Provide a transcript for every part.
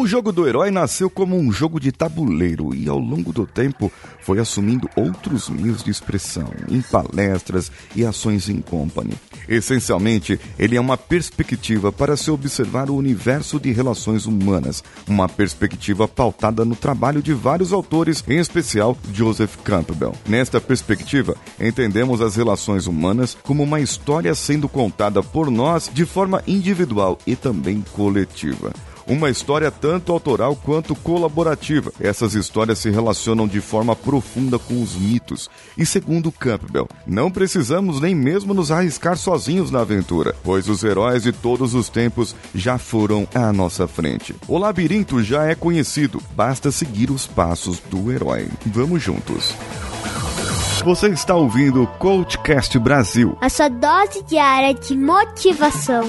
O jogo do herói nasceu como um jogo de tabuleiro e, ao longo do tempo, foi assumindo outros meios de expressão, em palestras e ações em company. Essencialmente, ele é uma perspectiva para se observar o universo de relações humanas, uma perspectiva pautada no trabalho de vários autores, em especial Joseph Campbell. Nesta perspectiva, entendemos as relações humanas como uma história sendo contada por nós de forma individual e também coletiva. Uma história tanto autoral quanto colaborativa. Essas histórias se relacionam de forma profunda com os mitos. E segundo Campbell, não precisamos nem mesmo nos arriscar sozinhos na aventura, pois os heróis de todos os tempos já foram à nossa frente. O labirinto já é conhecido, basta seguir os passos do herói. Vamos juntos. Você está ouvindo o Coachcast Brasil. A sua dose diária de motivação.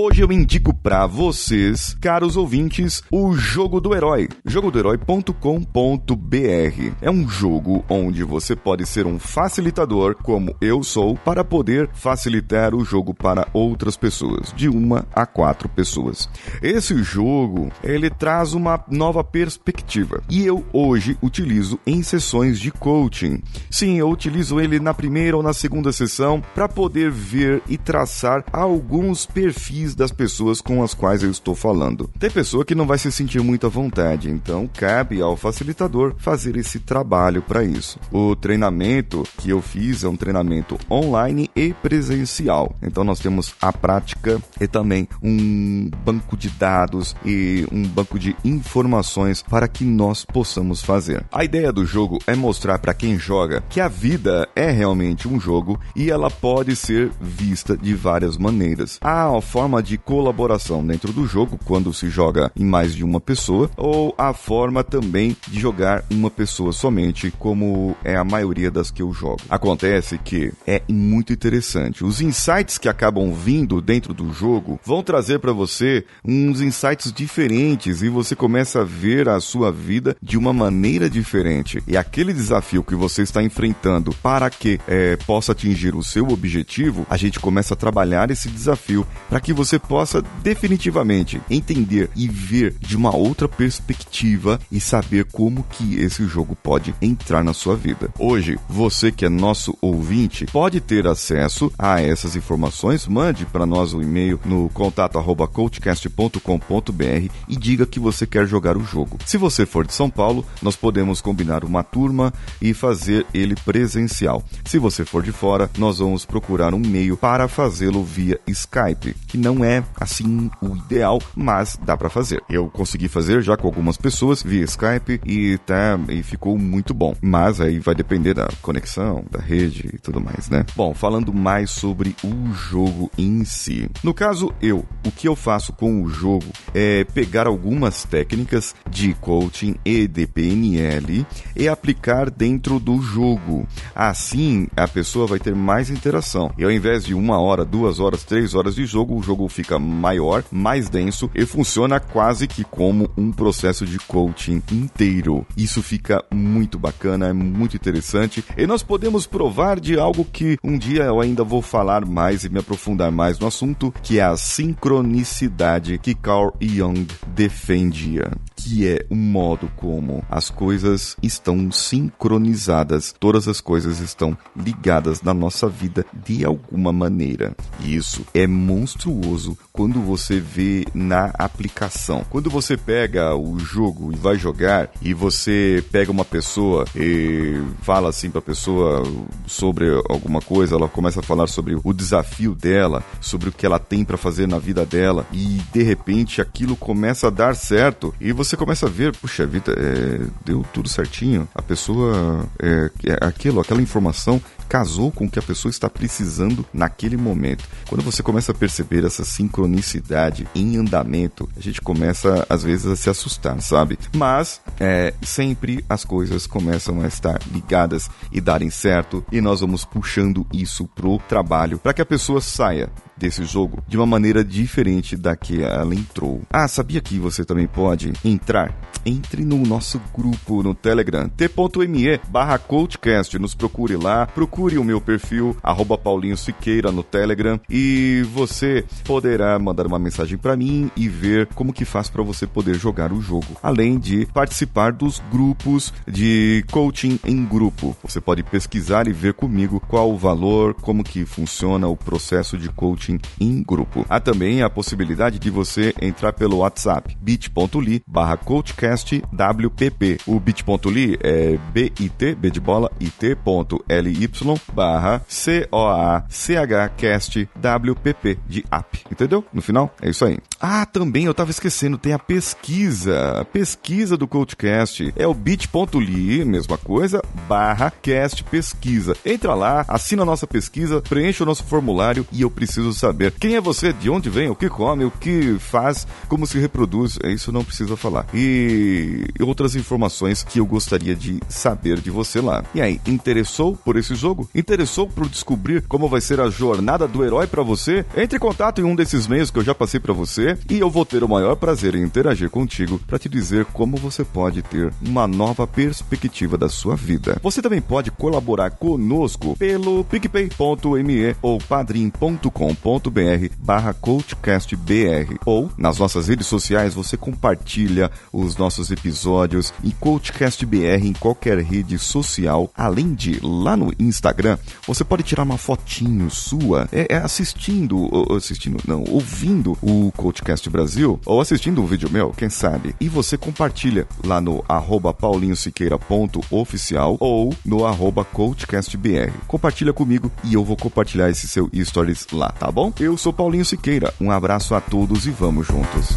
Hoje eu indico para vocês, caros ouvintes, o Jogo do Herói, jogodoherói.com.br. É um jogo onde você pode ser um facilitador, como eu sou, para poder facilitar o jogo para outras pessoas, de uma a quatro pessoas. Esse jogo, ele traz uma nova perspectiva e eu hoje utilizo em sessões de coaching. Sim, eu utilizo ele na primeira ou na segunda sessão para poder ver e traçar alguns perfis perfis das pessoas com as quais eu estou falando. Tem pessoa que não vai se sentir muito à vontade, então cabe ao facilitador fazer esse trabalho para isso. O treinamento que eu fiz é um treinamento online e presencial. Então nós temos a prática e também um banco de dados e um banco de informações para que nós possamos fazer. A ideia do jogo é mostrar para quem joga que a vida é realmente um jogo e ela pode ser vista de várias maneiras. A forma forma de colaboração dentro do jogo quando se joga em mais de uma pessoa, ou a forma também de jogar uma pessoa somente, como é a maioria das que eu jogo. Acontece que é muito interessante. Os insights que acabam vindo dentro do jogo vão trazer para você uns insights diferentes e você começa a ver a sua vida de uma maneira diferente. E aquele desafio que você está enfrentando para que é, possa atingir o seu objetivo, a gente começa a trabalhar esse desafio para que você possa definitivamente entender e ver de uma outra perspectiva e saber como que esse jogo pode entrar na sua vida. Hoje, você que é nosso ouvinte pode ter acesso a essas informações. Mande para nós um e-mail no contato@coachcast.com.br e diga que você quer jogar o jogo. Se você for de São Paulo, nós podemos combinar uma turma e fazer ele presencial. Se você for de fora, nós vamos procurar um meio para fazê-lo via Skype, que não não é assim o ideal, mas dá para fazer. Eu consegui fazer já com algumas pessoas via Skype e tá e ficou muito bom. Mas aí vai depender da conexão, da rede e tudo mais, né? Bom, falando mais sobre o jogo em si. No caso eu, o que eu faço com o jogo é pegar algumas técnicas de coaching e de PNL e aplicar dentro do jogo. Assim, a pessoa vai ter mais interação. E ao invés de uma hora, duas horas, três horas de jogo, o jogo jogo fica maior, mais denso e funciona quase que como um processo de coaching inteiro. Isso fica muito bacana, é muito interessante e nós podemos provar de algo que um dia eu ainda vou falar mais e me aprofundar mais no assunto, que é a sincronicidade que Carl Jung defendia que é o modo como as coisas estão sincronizadas, todas as coisas estão ligadas na nossa vida de alguma maneira. Isso é monstruoso quando você vê na aplicação. Quando você pega o jogo e vai jogar e você pega uma pessoa e fala assim para a pessoa sobre alguma coisa, ela começa a falar sobre o desafio dela, sobre o que ela tem para fazer na vida dela e de repente aquilo começa a dar certo e você começa a ver, puxa vida, é, deu tudo certinho, a pessoa, é, é aquilo, aquela informação casou com o que a pessoa está precisando naquele momento. Quando você começa a perceber essa sincronicidade em andamento, a gente começa às vezes a se assustar, sabe? Mas é, sempre as coisas começam a estar ligadas e darem certo e nós vamos puxando isso pro trabalho para que a pessoa saia desse jogo de uma maneira diferente da que ela entrou. Ah, sabia que você também pode entrar? Entre no nosso grupo no Telegram, t.me barra coachcast, nos procure lá, procure o meu perfil, arroba Paulinho Siqueira no Telegram e você poderá mandar uma mensagem para mim e ver como que faz para você poder jogar o jogo, além de participar dos grupos de coaching em grupo. Você pode pesquisar e ver comigo qual o valor, como que funciona o processo de coaching coaching em grupo. Há também a possibilidade de você entrar pelo WhatsApp bit.ly barra coachcastwpp. O bit.ly é bit, b de bola, it.ly barra c-o-a-c-h-cast wpp de app. Entendeu? No final, é isso aí. Ah, também eu tava esquecendo, tem a pesquisa. A pesquisa do CoachCast é o bit.ly, mesma coisa, barra cast pesquisa. Entra lá, assina a nossa pesquisa, preenche o nosso formulário e eu preciso saber quem é você, de onde vem, o que come, o que faz, como se reproduz. É isso não precisa falar. E outras informações que eu gostaria de saber de você lá. E aí, interessou por esse jogo? Interessou por descobrir como vai ser a jornada do herói para você? Entre em contato em um desses meios que eu já passei para você e eu vou ter o maior prazer em interagir contigo para te dizer como você pode ter uma nova perspectiva da sua vida. Você também pode colaborar conosco pelo picpay.me ou padrim.com.br barra coachcastbr ou nas nossas redes sociais você compartilha os nossos episódios em coachcastbr em qualquer rede social. Além de lá no Instagram, você pode tirar uma fotinho sua é, é assistindo, assistindo, não, ouvindo o Coachcast Brasil ou assistindo um vídeo meu, quem sabe. E você compartilha lá no arroba paulinhosiqueira.oficial ou no arroba coachcastbr. Compartilha comigo e eu vou compartilhar esse seu stories lá, tá bom? Eu sou Paulinho Siqueira. Um abraço a todos e vamos juntos.